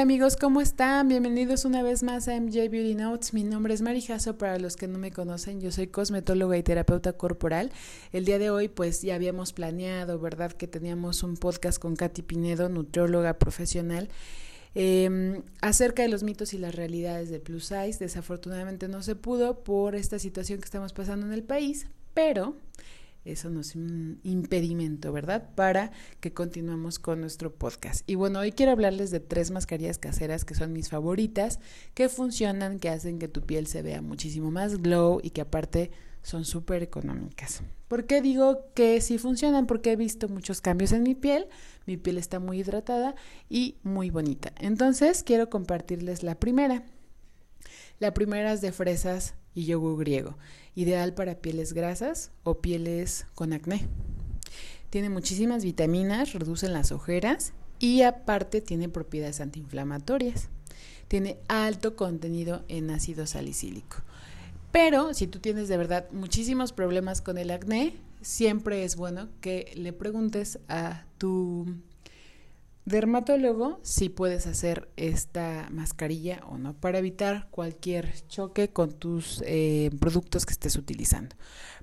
amigos, ¿cómo están? Bienvenidos una vez más a MJ Beauty Notes. Mi nombre es Mari para los que no me conocen, yo soy cosmetóloga y terapeuta corporal. El día de hoy pues ya habíamos planeado, ¿verdad? Que teníamos un podcast con Katy Pinedo, nutrióloga profesional. Eh, acerca de los mitos y las realidades de plus size. Desafortunadamente no se pudo por esta situación que estamos pasando en el país, pero eso no es un impedimento, ¿verdad? Para que continuemos con nuestro podcast. Y bueno, hoy quiero hablarles de tres mascarillas caseras que son mis favoritas, que funcionan, que hacen que tu piel se vea muchísimo más glow y que aparte son súper económicas. ¿Por qué digo que sí funcionan? Porque he visto muchos cambios en mi piel, mi piel está muy hidratada y muy bonita. Entonces quiero compartirles la primera. La primera es de fresas y yogur griego, ideal para pieles grasas o pieles con acné. Tiene muchísimas vitaminas, reducen las ojeras y aparte tiene propiedades antiinflamatorias. Tiene alto contenido en ácido salicílico. Pero si tú tienes de verdad muchísimos problemas con el acné, siempre es bueno que le preguntes a tu dermatólogo si puedes hacer esta mascarilla o no para evitar cualquier choque con tus eh, productos que estés utilizando.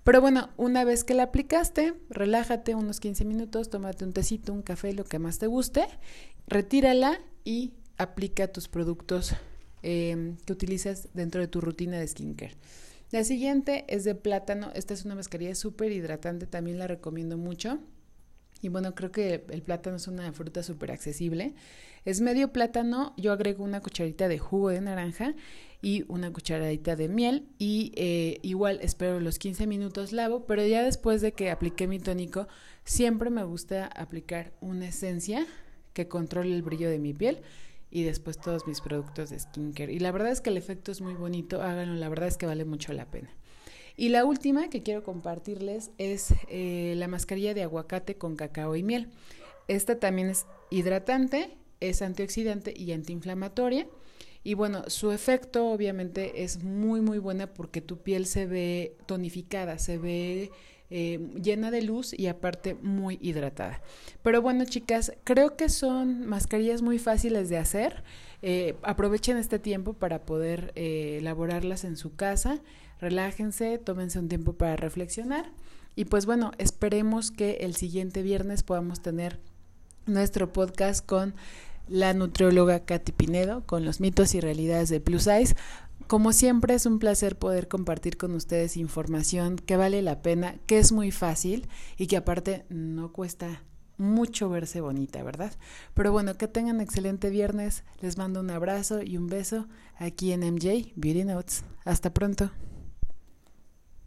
Pero bueno, una vez que la aplicaste, relájate unos 15 minutos, tómate un tecito, un café, lo que más te guste, retírala y aplica tus productos eh, que utilizas dentro de tu rutina de skincare. La siguiente es de plátano. Esta es una mascarilla súper hidratante, también la recomiendo mucho. Y bueno, creo que el plátano es una fruta súper accesible. Es medio plátano, yo agrego una cucharita de jugo de naranja y una cucharadita de miel y eh, igual espero los 15 minutos lavo, pero ya después de que apliqué mi tónico, siempre me gusta aplicar una esencia que controle el brillo de mi piel y después todos mis productos de skincare. Y la verdad es que el efecto es muy bonito, háganlo, la verdad es que vale mucho la pena. Y la última que quiero compartirles es eh, la mascarilla de aguacate con cacao y miel. Esta también es hidratante, es antioxidante y antiinflamatoria. Y bueno, su efecto obviamente es muy muy buena porque tu piel se ve tonificada, se ve eh, llena de luz y aparte muy hidratada. Pero bueno chicas, creo que son mascarillas muy fáciles de hacer. Eh, aprovechen este tiempo para poder elaborarlas en su casa relájense, tómense un tiempo para reflexionar y pues bueno, esperemos que el siguiente viernes podamos tener nuestro podcast con la nutrióloga Katy Pinedo, con los mitos y realidades de Plus Size. Como siempre es un placer poder compartir con ustedes información que vale la pena, que es muy fácil y que aparte no cuesta mucho verse bonita, ¿verdad? Pero bueno, que tengan excelente viernes. Les mando un abrazo y un beso aquí en MJ Beauty Notes. Hasta pronto.